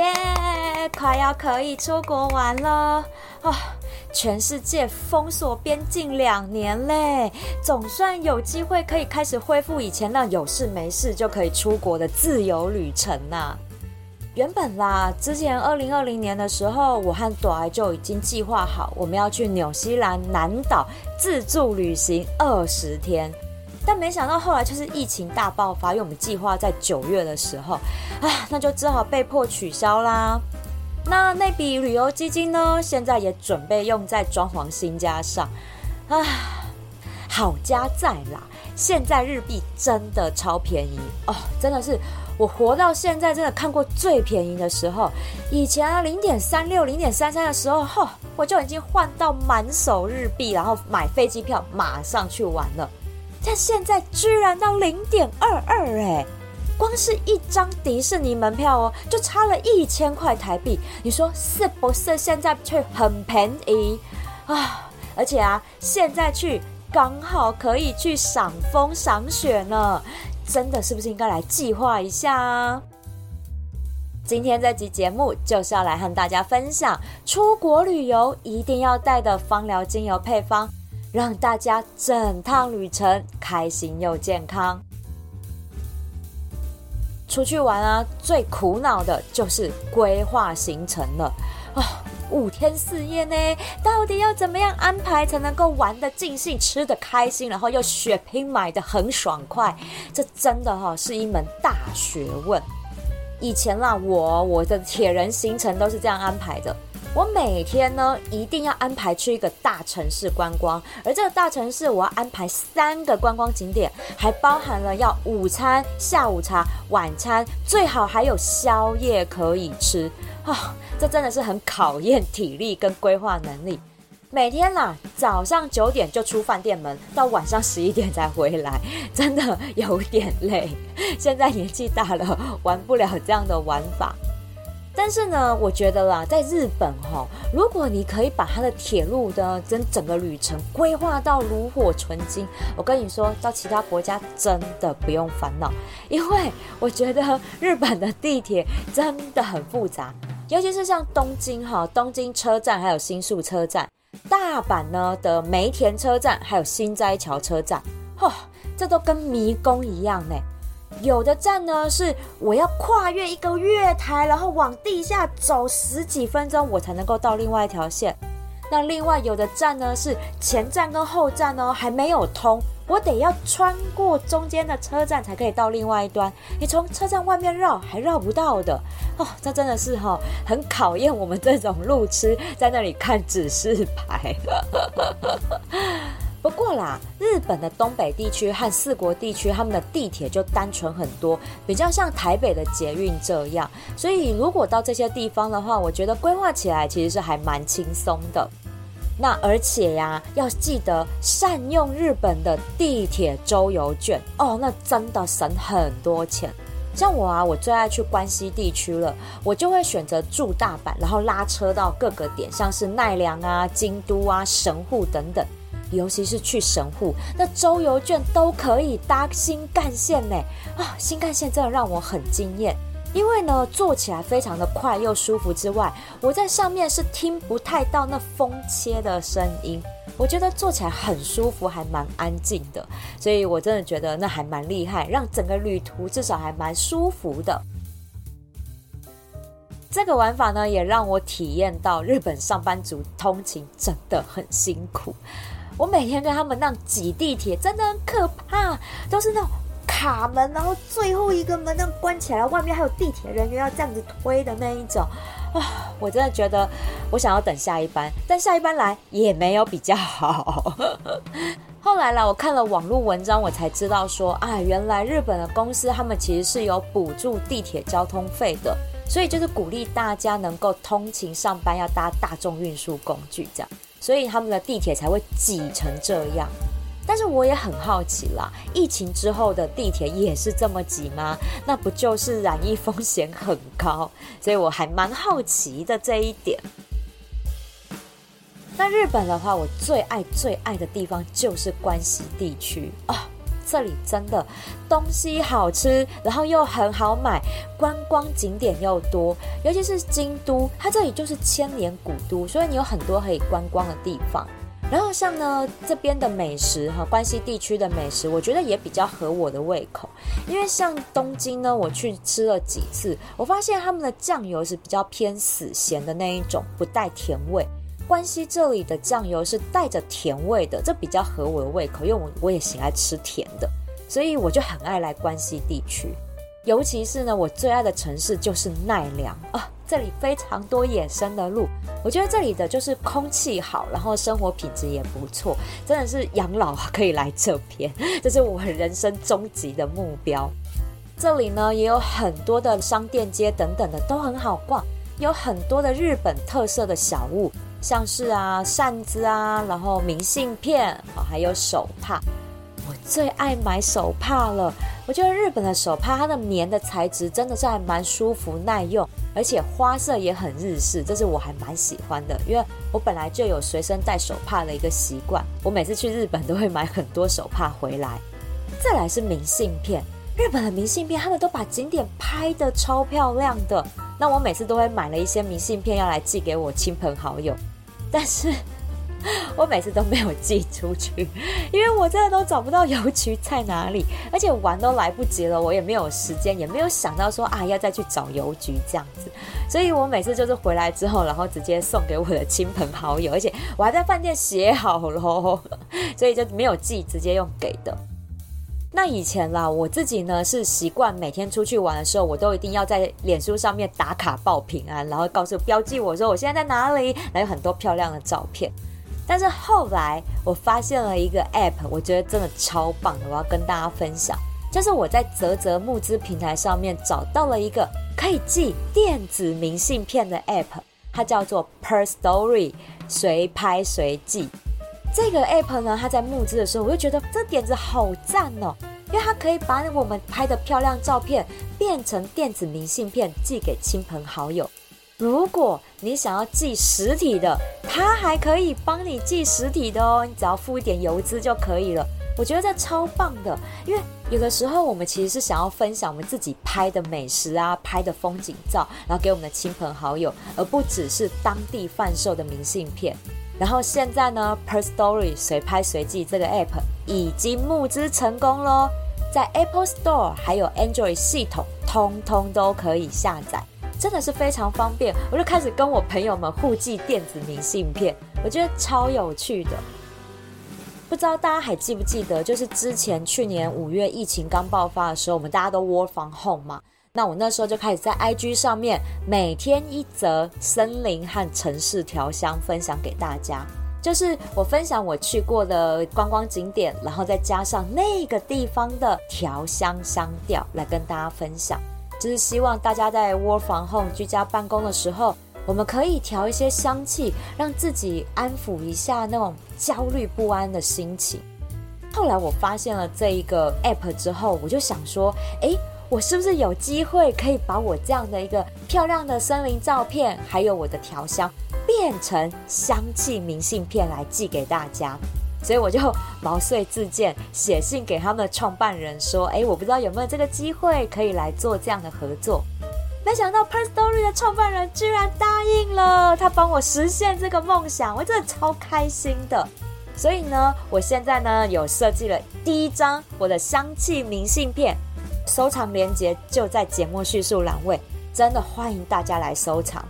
耶！快要可以出国玩了啊！全世界封锁边境两年嘞，总算有机会可以开始恢复以前那有事没事就可以出国的自由旅程呐。原本啦，之前二零二零年的时候，我和朵儿就已经计划好，我们要去纽西兰南岛自助旅行二十天。但没想到后来就是疫情大爆发，因为我们计划在九月的时候，啊，那就只好被迫取消啦。那那笔旅游基金呢，现在也准备用在装潢新家上。啊，好家在啦，现在日币真的超便宜哦，真的是我活到现在真的看过最便宜的时候。以前啊，零点三六、零点三三的时候，吼，我就已经换到满手日币，然后买飞机票马上去玩了。但现在居然到零点二二哎，光是一张迪士尼门票哦，就差了一千块台币。你说是不是？现在却很便宜啊！而且啊，现在去刚好可以去赏风赏雪呢，真的是不是应该来计划一下啊？今天这集节目就是要来和大家分享出国旅游一定要带的芳疗精油配方。让大家整趟旅程开心又健康。出去玩啊，最苦恼的就是规划行程了啊！五天四夜呢，到底要怎么样安排才能够玩的尽兴、吃的开心，然后又血拼买的很爽快？这真的哈是一门大学问。以前啦，我我的铁人行程都是这样安排的。我每天呢，一定要安排去一个大城市观光，而这个大城市我要安排三个观光景点，还包含了要午餐、下午茶、晚餐，最好还有宵夜可以吃啊！这真的是很考验体力跟规划能力。每天啦，早上九点就出饭店门，到晚上十一点才回来，真的有点累。现在年纪大了，玩不了这样的玩法。但是呢，我觉得啦，在日本哈，如果你可以把它的铁路的整整个旅程规划到炉火纯青，我跟你说，到其他国家真的不用烦恼，因为我觉得日本的地铁真的很复杂，尤其是像东京哈，东京车站还有新宿车站，大阪呢的梅田车站还有新斋桥车站，嚯，这都跟迷宫一样呢。有的站呢是我要跨越一个月台，然后往地下走十几分钟，我才能够到另外一条线。那另外有的站呢是前站跟后站呢还没有通，我得要穿过中间的车站才可以到另外一端。你从车站外面绕还绕不到的哦，这真的是哈很考验我们这种路痴在那里看指示牌。不过啦，日本的东北地区和四国地区，他们的地铁就单纯很多，比较像台北的捷运这样。所以如果到这些地方的话，我觉得规划起来其实是还蛮轻松的。那而且呀，要记得善用日本的地铁周游券哦，那真的省很多钱。像我啊，我最爱去关西地区了，我就会选择住大阪，然后拉车到各个点，像是奈良啊、京都啊、神户等等。尤其是去神户，那周游券都可以搭新干线呢啊！新干线真的让我很惊艳，因为呢坐起来非常的快又舒服之外，我在上面是听不太到那风切的声音，我觉得坐起来很舒服，还蛮安静的，所以我真的觉得那还蛮厉害，让整个旅途至少还蛮舒服的。这个玩法呢，也让我体验到日本上班族通勤真的很辛苦。我每天跟他们那样挤地铁，真的很可怕，都是那种卡门，然后最后一个门那样关起来，外面还有地铁人员要这样子推的那一种啊！我真的觉得我想要等下一班，但下一班来也没有比较好。后来啦，我看了网络文章，我才知道说啊，原来日本的公司他们其实是有补助地铁交通费的，所以就是鼓励大家能够通勤上班要搭大众运输工具这样，所以他们的地铁才会挤成这样。但是我也很好奇啦，疫情之后的地铁也是这么挤吗？那不就是染疫风险很高？所以我还蛮好奇的这一点。那日本的话，我最爱最爱的地方就是关西地区啊，这里真的东西好吃，然后又很好买，观光景点又多，尤其是京都，它这里就是千年古都，所以你有很多可以观光的地方。然后像呢这边的美食哈，关西地区的美食，我觉得也比较合我的胃口，因为像东京呢，我去吃了几次，我发现他们的酱油是比较偏死咸的那一种，不带甜味。关西这里的酱油是带着甜味的，这比较合我的胃口，因为我我也喜爱吃甜的，所以我就很爱来关西地区。尤其是呢，我最爱的城市就是奈良啊，这里非常多野生的鹿，我觉得这里的就是空气好，然后生活品质也不错，真的是养老可以来这边，这是我人生终极的目标。这里呢也有很多的商店街等等的都很好逛，有很多的日本特色的小物。像是啊扇子啊，然后明信片啊，还有手帕。我最爱买手帕了。我觉得日本的手帕，它的棉的材质真的是还蛮舒服耐用，而且花色也很日式，这是我还蛮喜欢的。因为我本来就有随身带手帕的一个习惯，我每次去日本都会买很多手帕回来。再来是明信片，日本的明信片他们都把景点拍的超漂亮的。那我每次都会买了一些明信片要来寄给我亲朋好友。但是 我每次都没有寄出去，因为我真的都找不到邮局在哪里，而且玩都来不及了，我也没有时间，也没有想到说啊要再去找邮局这样子，所以我每次就是回来之后，然后直接送给我的亲朋好友，而且我还在饭店写好喽，所以就没有寄，直接用给的。那以前啦，我自己呢是习惯每天出去玩的时候，我都一定要在脸书上面打卡报平安，然后告诉标记我说我现在在哪里，还有很多漂亮的照片。但是后来我发现了一个 App，我觉得真的超棒的，我要跟大家分享，就是我在泽泽募资平台上面找到了一个可以寄电子明信片的 App，它叫做 Per Story，随拍随寄。这个 app 呢，它在募资的时候，我就觉得这点子好赞哦，因为它可以把我们拍的漂亮照片变成电子明信片寄给亲朋好友。如果你想要寄实体的，它还可以帮你寄实体的哦，你只要付一点邮资就可以了。我觉得这超棒的，因为有的时候我们其实是想要分享我们自己拍的美食啊、拍的风景照，然后给我们的亲朋好友，而不只是当地贩售的明信片。然后现在呢，Per Story 随拍随寄这个 App 已经募资成功喽，在 Apple Store 还有 Android 系统，通通都可以下载，真的是非常方便。我就开始跟我朋友们互寄电子明信片，我觉得超有趣的。不知道大家还记不记得，就是之前去年五月疫情刚爆发的时候，我们大家都 Work from home 嘛。那我那时候就开始在 IG 上面每天一则森林和城市调香分享给大家，就是我分享我去过的观光景点，然后再加上那个地方的调香香调来跟大家分享，就是希望大家在窝房后居家办公的时候，我们可以调一些香气，让自己安抚一下那种焦虑不安的心情。后来我发现了这一个 App 之后，我就想说，哎。我是不是有机会可以把我这样的一个漂亮的森林照片，还有我的调香，变成香气明信片来寄给大家？所以我就毛遂自荐，写信给他们的创办人说：“哎，我不知道有没有这个机会可以来做这样的合作。”没想到 Per Story 的创办人居然答应了，他帮我实现这个梦想，我真的超开心的。所以呢，我现在呢有设计了第一张我的香气明信片。收藏链接就在节目叙述栏位，真的欢迎大家来收藏。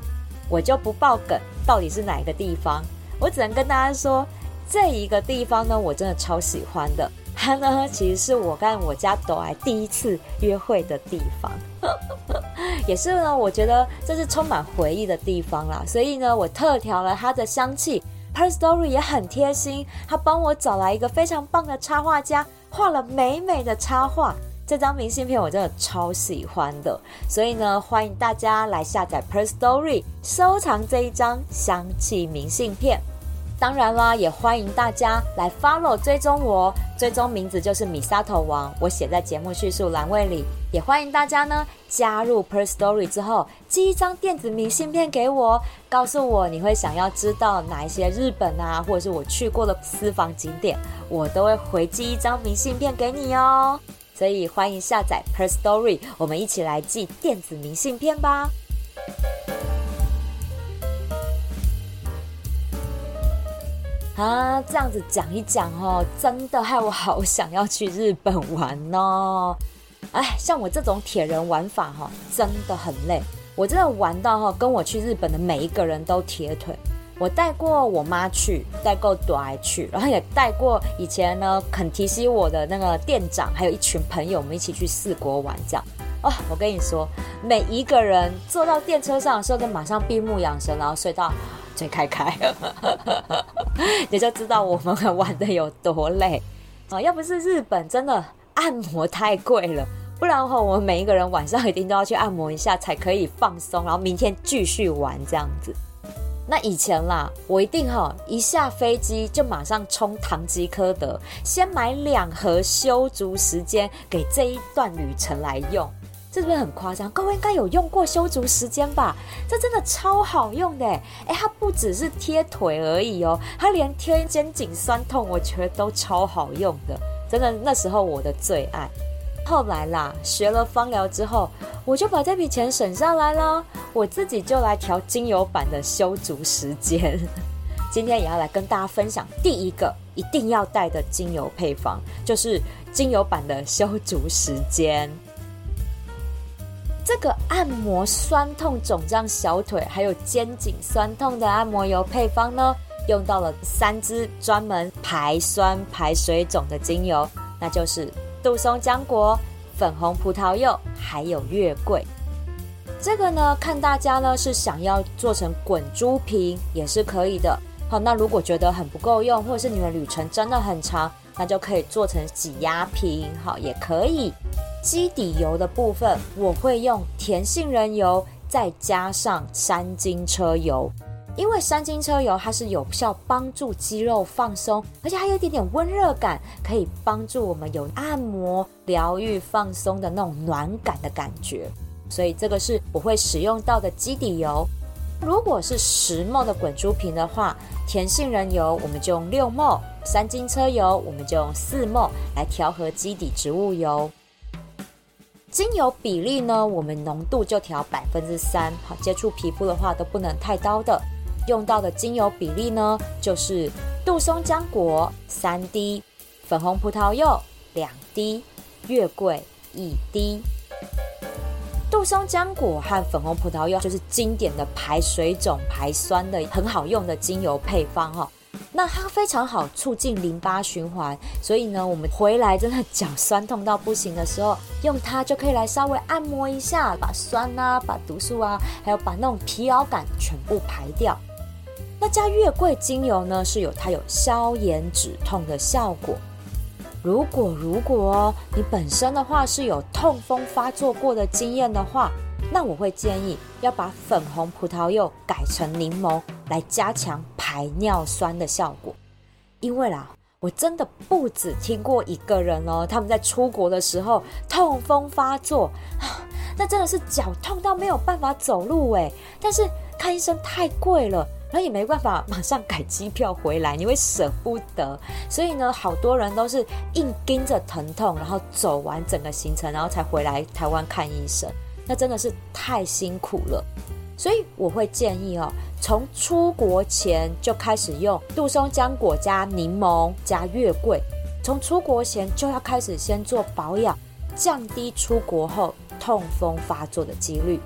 我就不爆梗，到底是哪一个地方？我只能跟大家说，这一个地方呢，我真的超喜欢的。它呢，其实是我跟我家朵儿第一次约会的地方，也是呢，我觉得这是充满回忆的地方啦。所以呢，我特调了它的香气，，Per Story 也很贴心，他帮我找来一个非常棒的插画家，画了美美的插画。这张明信片我真的超喜欢的，所以呢，欢迎大家来下载 Per Story，收藏这一张香气明信片。当然啦，也欢迎大家来 follow 追踪我，追踪名字就是米沙头王，我写在节目叙述栏位里。也欢迎大家呢加入 Per Story 之后，寄一张电子明信片给我，告诉我你会想要知道哪一些日本啊，或者是我去过的私房景点，我都会回寄一张明信片给你哦。所以欢迎下载 Per Story，我们一起来寄电子明信片吧。啊，这样子讲一讲哦，真的害我好想要去日本玩哦！哎，像我这种铁人玩法哈，真的很累。我真的玩到哈，跟我去日本的每一个人都铁腿。我带过我妈去，带过短去，然后也带过以前呢肯提西我的那个店长，还有一群朋友，我们一起去四国玩这样。哦，我跟你说，每一个人坐到电车上的时候，都马上闭目养神，然后睡到。嘴开开，你就知道我们玩的有多累啊！要不是日本真的按摩太贵了，不然的话，我们每一个人晚上一定都要去按摩一下，才可以放松，然后明天继续玩这样子。那以前啦，我一定哈一下飞机就马上冲唐吉诃德，先买两盒修足时间给这一段旅程来用。这是不是很夸张？各位应该有用过修足时间吧？这真的超好用的哎！它不只是贴腿而已哦，它连贴肩颈酸痛，我觉得都超好用的。真的，那时候我的最爱。后来啦，学了芳疗之后，我就把这笔钱省下来了，我自己就来调精油版的修足时间。今天也要来跟大家分享第一个一定要带的精油配方，就是精油版的修足时间。这个按摩酸痛肿胀小腿还有肩颈酸痛的按摩油配方呢，用到了三支专门排酸排水肿的精油，那就是杜松浆果、粉红葡萄柚还有月桂。这个呢，看大家呢是想要做成滚珠瓶也是可以的。好，那如果觉得很不够用，或者是你们旅程真的很长，那就可以做成挤压瓶，好也可以。基底油的部分，我会用甜杏仁油，再加上山金车油，因为山金车油它是有效帮助肌肉放松，而且还有一点点温热感，可以帮助我们有按摩、疗愈、放松的那种暖感的感觉。所以这个是我会使用到的基底油。如果是十墨的滚珠瓶的话，甜杏仁油我们就用六墨，山金车油我们就用四墨来调和基底植物油。精油比例呢，我们浓度就调百分之三。好，接触皮肤的话都不能太高的。用到的精油比例呢，就是杜松浆果三滴，粉红葡萄柚两滴，月桂一滴。杜松浆果和粉红葡萄柚就是经典的排水肿、排酸的很好用的精油配方哈。那它非常好促进淋巴循环，所以呢，我们回来真的脚酸痛到不行的时候，用它就可以来稍微按摩一下，把酸啊、把毒素啊，还有把那种疲劳感全部排掉。那加月桂精油呢，是有它有消炎止痛的效果。如果如果你本身的话是有痛风发作过的经验的话，那我会建议要把粉红葡萄柚改成柠檬来加强排尿酸的效果。因为啦，我真的不止听过一个人哦，他们在出国的时候痛风发作，那真的是脚痛到没有办法走路诶。但是看医生太贵了，然后也没办法马上改机票回来，你会舍不得。所以呢，好多人都是硬盯着疼痛，然后走完整个行程，然后才回来台湾看医生。那真的是太辛苦了，所以我会建议哦，从出国前就开始用杜松浆果加柠檬加月桂，从出国前就要开始先做保养，降低出国后痛风发作的几率。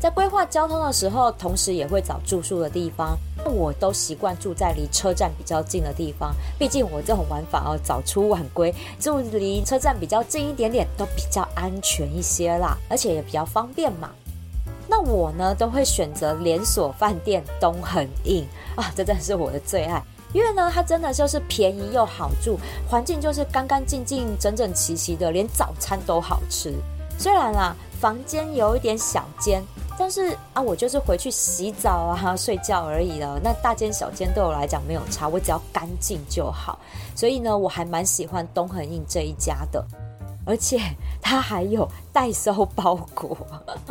在规划交通的时候，同时也会找住宿的地方。我都习惯住在离车站比较近的地方，毕竟我这种玩法哦，早出晚归，住离车站比较近一点点，都比较安全一些啦，而且也比较方便嘛。那我呢都会选择连锁饭店东恒印啊，这真的是我的最爱，因为呢它真的就是便宜又好住，环境就是干干净净、整整齐齐的，连早餐都好吃。虽然啦，房间有一点小间，但是啊，我就是回去洗澡啊、睡觉而已了。那大间小间对我来讲没有差，我只要干净就好。所以呢，我还蛮喜欢东恒印这一家的。而且他还有代收包裹，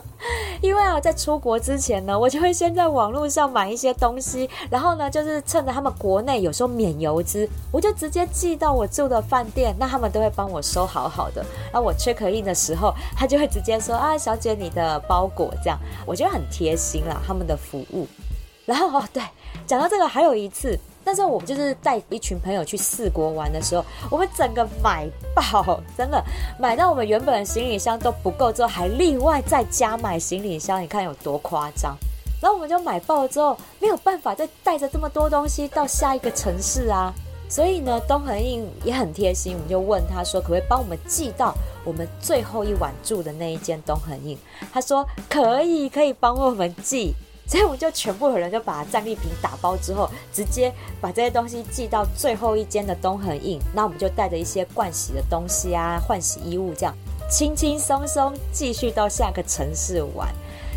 因为啊，在出国之前呢，我就会先在网络上买一些东西，然后呢，就是趁着他们国内有时候免邮资，我就直接寄到我住的饭店，那他们都会帮我收好好的。那我 check in 的时候，他就会直接说啊，小姐你的包裹这样，我觉得很贴心啦，他们的服务。然后哦，对，讲到这个，还有一次。但是我们就是带一群朋友去四国玩的时候，我们整个买爆，真的买到我们原本的行李箱都不够，之后还另外再加买行李箱，你看有多夸张？然后我们就买爆了之后，没有办法再带着这么多东西到下一个城市啊。所以呢，东恒印也很贴心，我们就问他说，可不可以帮我们寄到我们最后一晚住的那一间东恒印？他说可以，可以帮我们寄。所以我们就全部的人就把战利品打包之后，直接把这些东西寄到最后一间的东恒印。那我们就带着一些盥洗的东西啊、换洗衣物，这样轻轻松松继续到下个城市玩。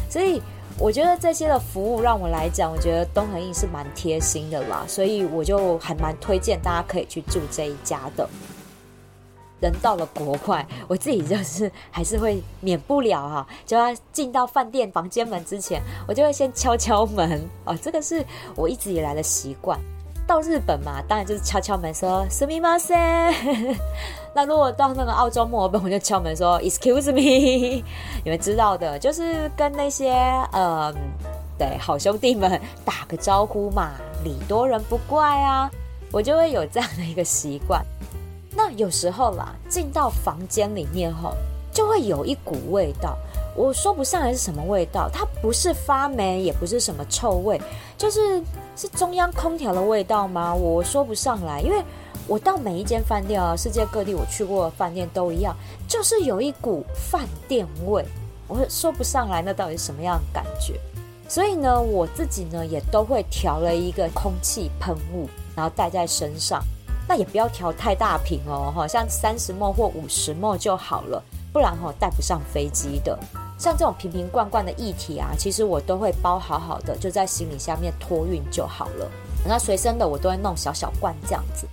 所以我觉得这些的服务让我来讲，我觉得东恒印是蛮贴心的啦。所以我就还蛮推荐大家可以去住这一家的。人到了国外，我自己就是还是会免不了哈，就要进到饭店房间门之前，我就会先敲敲门哦，这个是我一直以来的习惯。到日本嘛，当然就是敲敲门说“すみません”。那如果到那个澳洲墨尔本，我就敲门说 “excuse me”。你们知道的，就是跟那些呃，对好兄弟们打个招呼嘛，礼多人不怪啊，我就会有这样的一个习惯。 那有时候啦，进到房间里面后，就会有一股味道，我说不上来是什么味道，它不是发霉，也不是什么臭味，就是是中央空调的味道吗？我说不上来，因为我到每一间饭店啊，世界各地我去过的饭店都一样，就是有一股饭店味，我说不上来那到底什么样的感觉。所以呢，我自己呢也都会调了一个空气喷雾，然后带在身上。那也不要调太大瓶哦，哈，像三十沫或五十沫就好了，不然哈带不上飞机的。像这种瓶瓶罐罐的液体啊，其实我都会包好好的，就在行李下面托运就好了。那随身的我都会弄小小罐这样子。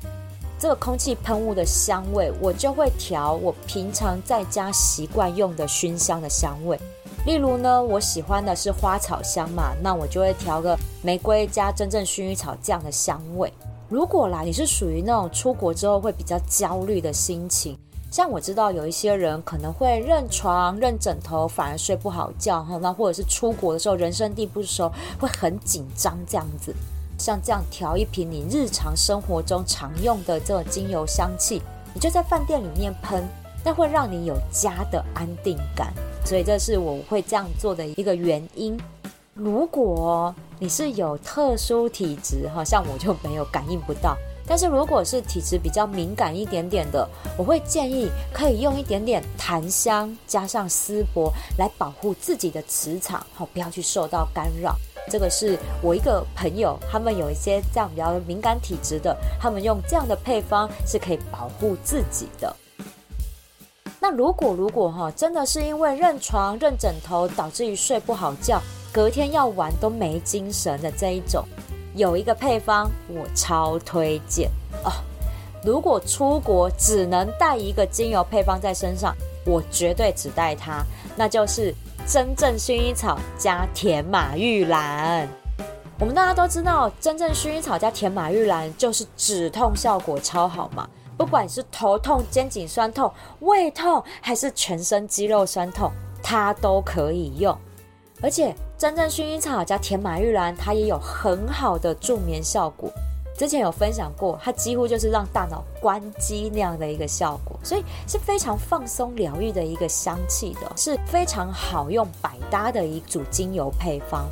这个空气喷雾的香味，我就会调我平常在家习惯用的熏香的香味。例如呢，我喜欢的是花草香嘛，那我就会调个玫瑰加真正薰衣草这样的香味。如果啦，你是属于那种出国之后会比较焦虑的心情，像我知道有一些人可能会认床、认枕头，反而睡不好觉哈。那或者是出国的时候人生地不熟，会很紧张这样子。像这样调一瓶你日常生活中常用的这种精油香气，你就在饭店里面喷，那会让你有家的安定感。所以这是我会这样做的一个原因。如果你是有特殊体质哈，像我就没有感应不到。但是如果是体质比较敏感一点点的，我会建议可以用一点点檀香加上丝柏来保护自己的磁场，好不要去受到干扰。这个是我一个朋友，他们有一些这样比较敏感体质的，他们用这样的配方是可以保护自己的。那如果如果哈，真的是因为认床认枕头导致于睡不好觉。隔天要玩都没精神的这一种，有一个配方我超推荐哦。如果出国只能带一个精油配方在身上，我绝对只带它，那就是真正薰衣草加甜马玉兰。我们大家都知道，真正薰衣草加甜马玉兰就是止痛效果超好嘛。不管是头痛、肩颈酸痛、胃痛，还是全身肌肉酸痛，它都可以用，而且。真正薰衣草加甜马玉兰，它也有很好的助眠效果。之前有分享过，它几乎就是让大脑关机那样的一个效果，所以是非常放松疗愈的一个香气的，是非常好用百搭的一组精油配方。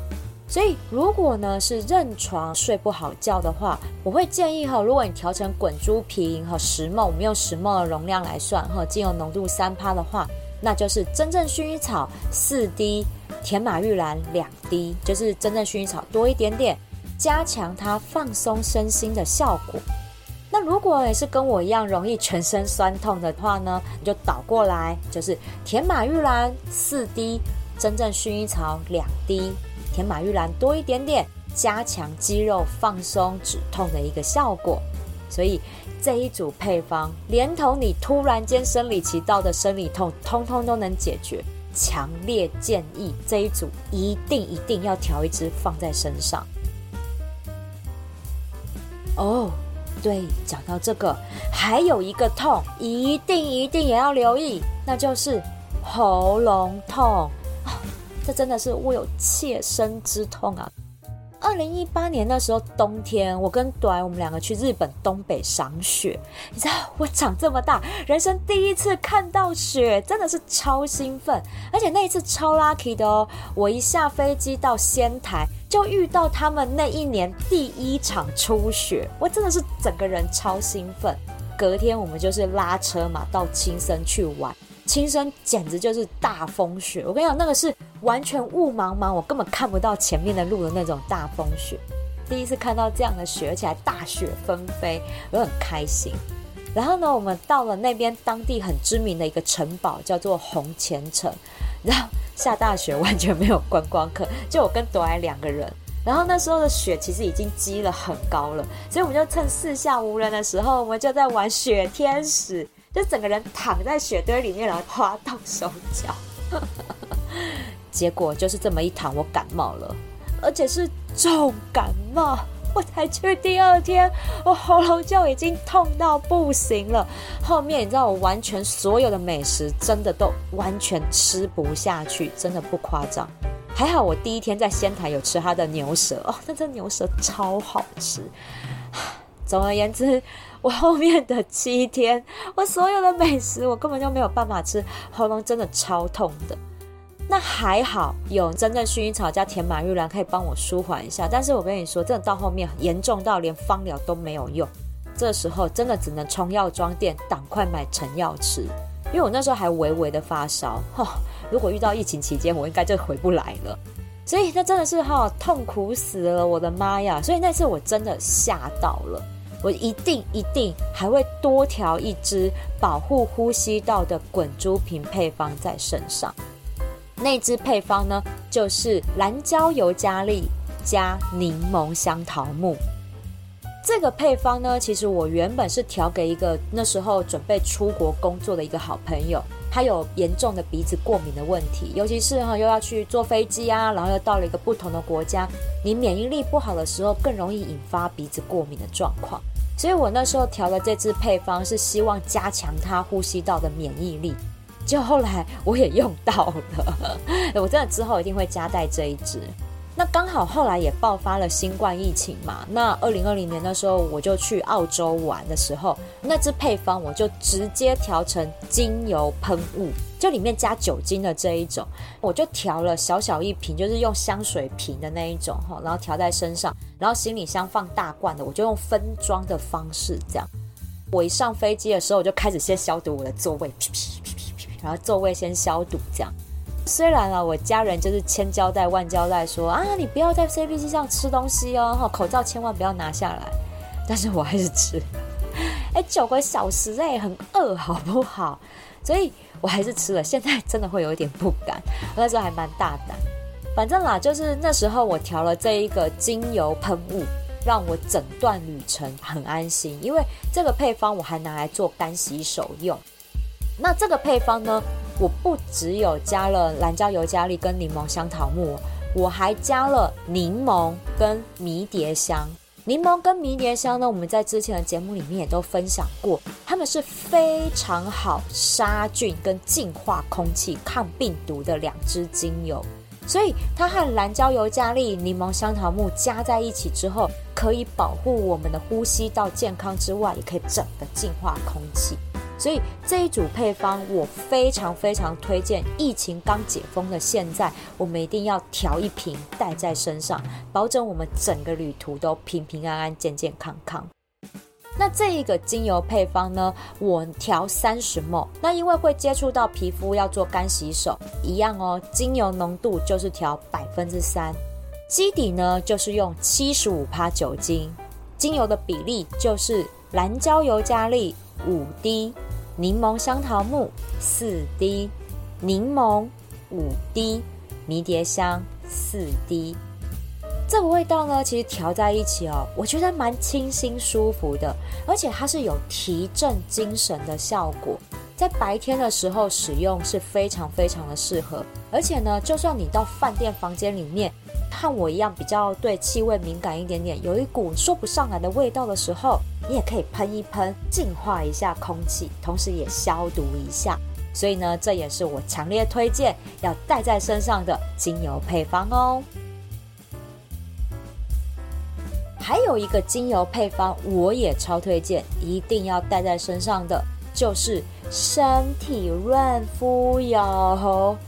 所以如果呢是认床睡不好觉的话，我会建议哈，如果你调成滚珠瓶和石梦，我们用石梦的容量来算哈，精油浓度三趴的话，那就是真正薰衣草四滴。甜马玉兰两滴，就是真正薰衣草多一点点，加强它放松身心的效果。那如果也是跟我一样容易全身酸痛的话呢，你就倒过来，就是甜马玉兰四滴，真正薰衣草两滴，甜马玉兰多一点点，加强肌肉放松止痛的一个效果。所以这一组配方，连同你突然间生理期到的生理痛，通通都能解决。强烈建议这一组一定一定要调一支放在身上。哦。对，讲到这个，还有一个痛，一定一定也要留意，那就是喉咙痛！这真的是我有切身之痛啊！二零一八年那时候冬天，我跟短我们两个去日本东北赏雪，你知道 我长这么大，人生第一次看到雪，真的是超兴奋，而且那一次超 lucky 的哦！我一下飞机到仙台。就遇到他们那一年第一场初雪，我真的是整个人超兴奋。隔天我们就是拉车嘛，到青森去玩。亲身简直就是大风雪，我跟你讲，那个是完全雾茫茫，我根本看不到前面的路的那种大风雪。第一次看到这样的雪，而且还大雪纷飞，我很开心。然后呢，我们到了那边当地很知名的一个城堡，叫做红前城，然后。下大雪，完全没有观光客，就我跟朵爱两个人。然后那时候的雪其实已经积了很高了，所以我们就趁四下无人的时候，我们就在玩雪天使，就整个人躺在雪堆里面，然后滑动手脚。结果就是这么一躺，我感冒了，而且是重感冒。我才去第二天，我喉咙就已经痛到不行了。后面你知道，我完全所有的美食真的都完全吃不下去，真的不夸张。还好我第一天在仙台有吃他的牛舌哦，那这牛舌超好吃。总而言之，我后面的七天，我所有的美食我根本就没有办法吃，喉咙真的超痛的。那还好，有真正薰衣草加甜马玉兰可以帮我舒缓一下。但是我跟你说，真的到后面严重到连芳疗都没有用，这时候真的只能冲药妆店赶快买成药吃。因为我那时候还微微的发烧，哈，如果遇到疫情期间，我应该就回不来了。所以那真的是哈痛苦死了，我的妈呀！所以那次我真的吓到了，我一定一定还会多调一支保护呼吸道的滚珠瓶配方在身上。那支配方呢，就是蓝椒尤加利加柠檬香桃木。这个配方呢，其实我原本是调给一个那时候准备出国工作的一个好朋友，他有严重的鼻子过敏的问题，尤其是哈又要去坐飞机啊，然后又到了一个不同的国家，你免疫力不好的时候，更容易引发鼻子过敏的状况。所以我那时候调的这支配方是希望加强他呼吸道的免疫力。就后来我也用到了，我真的之后一定会加带这一支。那刚好后来也爆发了新冠疫情嘛，那二零二零年的时候我就去澳洲玩的时候，那支配方我就直接调成精油喷雾，就里面加酒精的这一种，我就调了小小一瓶，就是用香水瓶的那一种哈，然后调在身上，然后行李箱放大罐的，我就用分装的方式这样。我一上飞机的时候，我就开始先消毒我的座位，然后座位先消毒，这样。虽然啊，我家人就是千交代万交代说啊，你不要在 C B C 上吃东西哦，口罩千万不要拿下来。但是我还是吃。哎，九个小时哎，很饿，好不好？所以我还是吃了。现在真的会有一点不敢，那时候还蛮大胆。反正啦，就是那时候我调了这一个精油喷雾，让我整段旅程很安心，因为这个配方我还拿来做干洗手用。那这个配方呢？我不只有加了蓝椒尤加利跟柠檬香桃木，我还加了柠檬跟迷迭香。柠檬跟迷迭香呢，我们在之前的节目里面也都分享过，它们是非常好杀菌跟净化空气、抗病毒的两支精油。所以它和蓝椒尤加利、柠檬香桃木加在一起之后，可以保护我们的呼吸道健康之外，也可以整个净化空气。所以这一组配方我非常非常推荐。疫情刚解封的现在，我们一定要调一瓶带在身上，保证我们整个旅途都平平安安、健健康康。那这一个精油配方呢，我调三十 ml。那因为会接触到皮肤，要做干洗手，一样哦。精油浓度就是调百分之三，基底呢就是用七十五帕酒精，精油的比例就是蓝椒油加力五滴，柠檬香桃木四滴，柠檬五滴，迷迭香四滴。这个味道呢，其实调在一起哦，我觉得蛮清新舒服的，而且它是有提振精神的效果，在白天的时候使用是非常非常的适合。而且呢，就算你到饭店房间里面，和我一样比较对气味敏感一点点，有一股说不上来的味道的时候，你也可以喷一喷，净化一下空气，同时也消毒一下。所以呢，这也是我强烈推荐要带在身上的精油配方哦。还有一个精油配方，我也超推荐，一定要带在身上的，就是身体润肤油。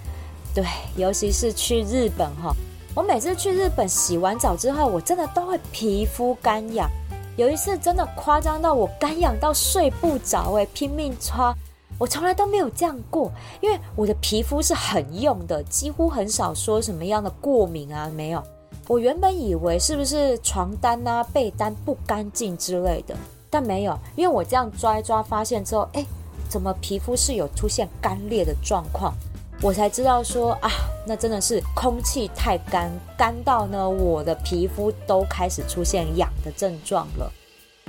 对，尤其是去日本哈，我每次去日本洗完澡之后，我真的都会皮肤干痒。有一次真的夸张到我干痒到睡不着，哎，拼命擦，我从来都没有这样过，因为我的皮肤是很用的，几乎很少说什么样的过敏啊，没有。我原本以为是不是床单啊、被单不干净之类的，但没有，因为我这样抓一抓，发现之后，哎，怎么皮肤是有出现干裂的状况？我才知道说啊，那真的是空气太干，干到呢，我的皮肤都开始出现痒的症状了。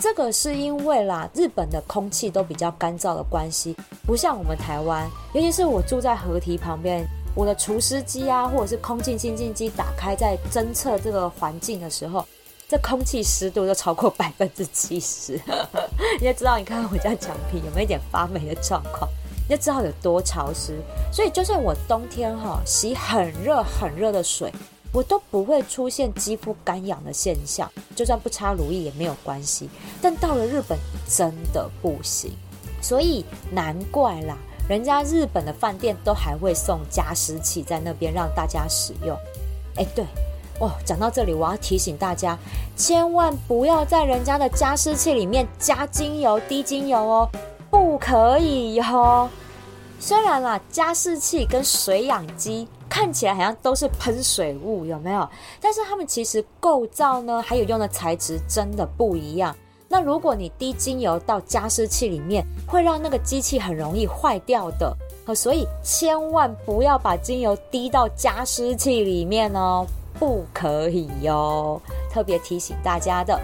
这个是因为啦，日本的空气都比较干燥的关系，不像我们台湾，尤其是我住在河堤旁边。我的除湿机啊，或者是空气清净机打开，在侦测这个环境的时候，这空气湿度就超过百分之七十。你就知道，你看看我家墙皮有没有一点发霉的状况，你就知道有多潮湿。所以，就算我冬天哈洗很热很热的水，我都不会出现肌肤干痒的现象。就算不擦乳液也没有关系。但到了日本真的不行，所以难怪啦。人家日本的饭店都还会送加湿器在那边让大家使用。哎，对哦，讲到这里，我要提醒大家，千万不要在人家的加湿器里面加精油、滴精油哦，不可以哟。虽然啦，加湿器跟水养机看起来好像都是喷水雾，有没有？但是它们其实构造呢，还有用的材质真的不一样。如果你滴精油到加湿器里面，会让那个机器很容易坏掉的，所以千万不要把精油滴到加湿器里面哦，不可以哟，特别提醒大家的。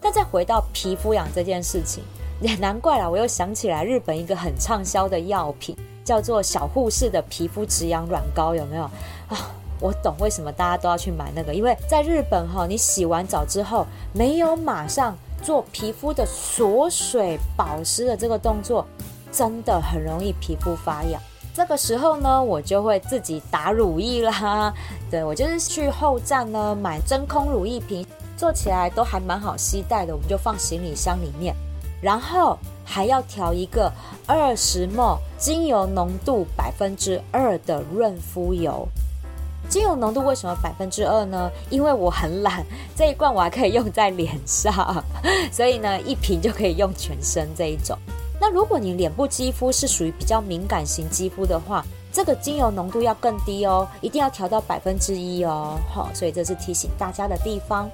那再回到皮肤痒这件事情，也难怪了，我又想起来日本一个很畅销的药品，叫做小护士的皮肤止痒软膏，有没有啊？我懂为什么大家都要去买那个，因为在日本哈，你洗完澡之后没有马上做皮肤的锁水保湿的这个动作，真的很容易皮肤发痒。这个时候呢，我就会自己打乳液啦。对我就是去后站呢买真空乳液瓶，做起来都还蛮好携带的，我们就放行李箱里面。然后还要调一个二十 m 精油浓度百分之二的润肤油。精油浓度为什么百分之二呢？因为我很懒，这一罐我还可以用在脸上，所以呢，一瓶就可以用全身这一种。那如果你脸部肌肤是属于比较敏感型肌肤的话，这个精油浓度要更低哦，一定要调到百分之一哦。好，所以这是提醒大家的地方。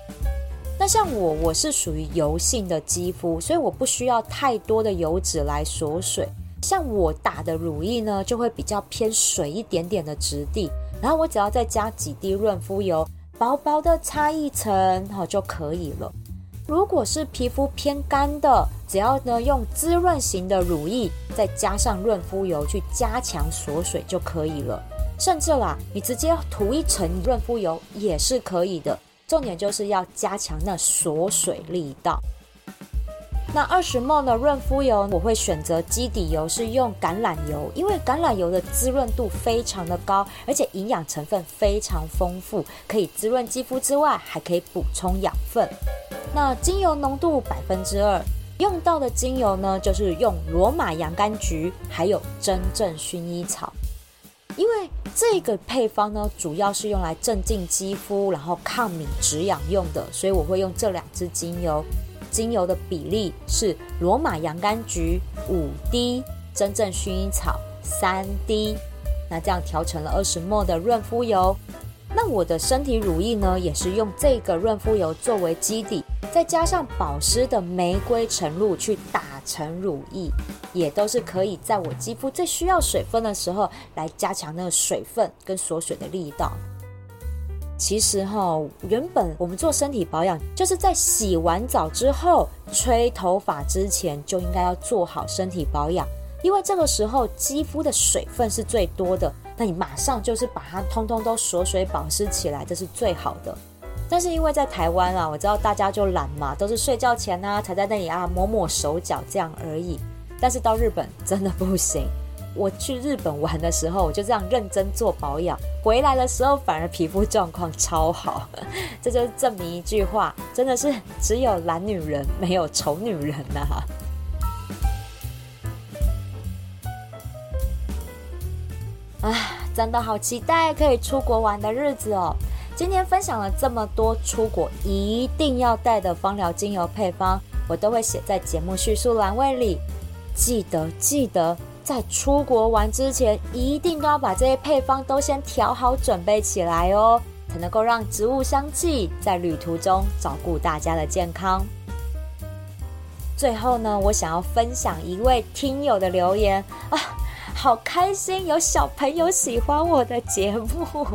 那像我，我是属于油性的肌肤，所以我不需要太多的油脂来锁水。像我打的乳液呢，就会比较偏水一点点的质地。然后我只要再加几滴润肤油，薄薄的擦一层，好就可以了。如果是皮肤偏干的，只要呢用滋润型的乳液，再加上润肤油去加强锁水就可以了。甚至啦，你直接涂一层润肤油也是可以的。重点就是要加强那锁水力道。那二十梦的润肤油，我会选择基底油是用橄榄油，因为橄榄油的滋润度非常的高，而且营养成分非常丰富，可以滋润肌肤之外，还可以补充养分。那精油浓度百分之二，用到的精油呢，就是用罗马洋甘菊，还有真正薰衣草。因为这个配方呢，主要是用来镇静肌肤，然后抗敏止痒用的，所以我会用这两支精油。精油的比例是罗马洋甘菊五滴，真正薰衣草三滴，那这样调成了二十末的润肤油。那我的身体乳液呢，也是用这个润肤油作为基底，再加上保湿的玫瑰橙露去打成乳液，也都是可以在我肌肤最需要水分的时候，来加强那个水分跟锁水的力道。其实哈，原本我们做身体保养，就是在洗完澡之后、吹头发之前，就应该要做好身体保养，因为这个时候肌肤的水分是最多的。那你马上就是把它通通都锁水保湿起来，这是最好的。但是因为在台湾啊，我知道大家就懒嘛，都是睡觉前呢才在那里啊抹抹手脚这样而已。但是到日本真的不行。我去日本玩的时候，我就这样认真做保养，回来的时候反而皮肤状况超好。这就证明一句话，真的是只有懒女人，没有丑女人呐。啊，真的好期待可以出国玩的日子哦！今天分享了这么多出国一定要带的芳疗精油配方，我都会写在节目叙述栏位里。记得记得，在出国玩之前，一定都要把这些配方都先调好准备起来哦，才能够让植物香气在旅途中照顾大家的健康。最后呢，我想要分享一位听友的留言啊。好开心，有小朋友喜欢我的节目。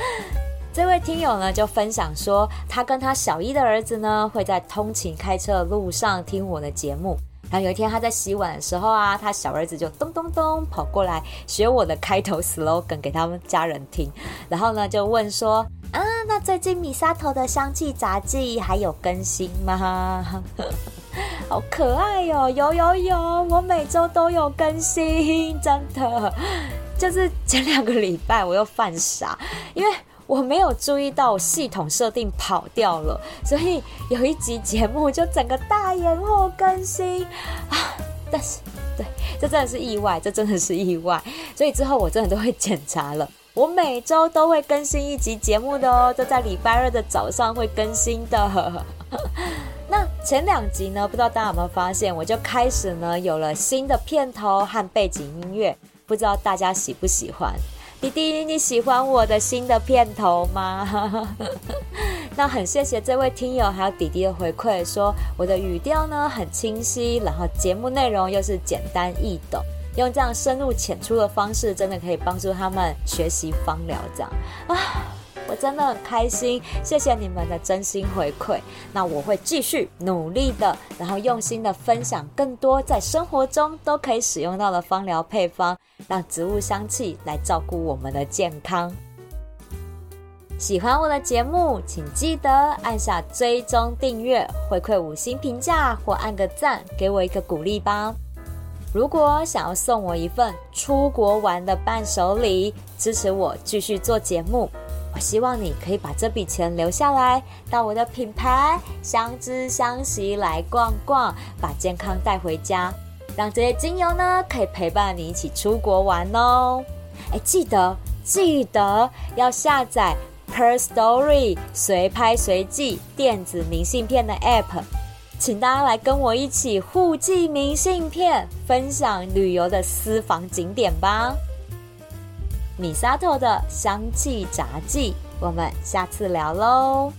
这位听友呢，就分享说，他跟他小一的儿子呢，会在通勤开车的路上听我的节目。然后有一天他在洗碗的时候啊，他小儿子就咚咚咚跑过来学我的开头 slogan 给他们家人听。然后呢，就问说：“啊，那最近 米沙头的香气杂技还有更新吗？”好可爱哟！有有有，我每周都有更新，真的。就是前两个礼拜我又犯傻，因为我没有注意到系统设定跑掉了，所以有一集节目就整个大延后更新啊。但是，对，这真的是意外，这真的是意外。所以之后我真的都会检查了，我每周都会更新一集节目的哦，都在礼拜二的早上会更新的。那前两集呢，不知道大家有没有发现，我就开始呢有了新的片头和背景音乐，不知道大家喜不喜欢？弟弟，你喜欢我的新的片头吗？那很谢谢这位听友还有弟弟的回馈，说我的语调呢很清晰，然后节目内容又是简单易懂，用这样深入浅出的方式，真的可以帮助他们学习芳疗，这样啊。我真的很开心，谢谢你们的真心回馈。那我会继续努力的，然后用心的分享更多在生活中都可以使用到的芳疗配方，让植物香气来照顾我们的健康。喜欢我的节目，请记得按下追踪订阅，回馈五星评价或按个赞，给我一个鼓励吧。如果想要送我一份出国玩的伴手礼，支持我继续做节目。我希望你可以把这笔钱留下来，到我的品牌相知相惜来逛逛，把健康带回家，让这些精油呢可以陪伴你一起出国玩哦。哎，记得记得要下载 Per Story 随拍随记电子明信片的 App，请大家来跟我一起互寄明信片，分享旅游的私房景点吧。米沙头的香气杂技，我们下次聊喽。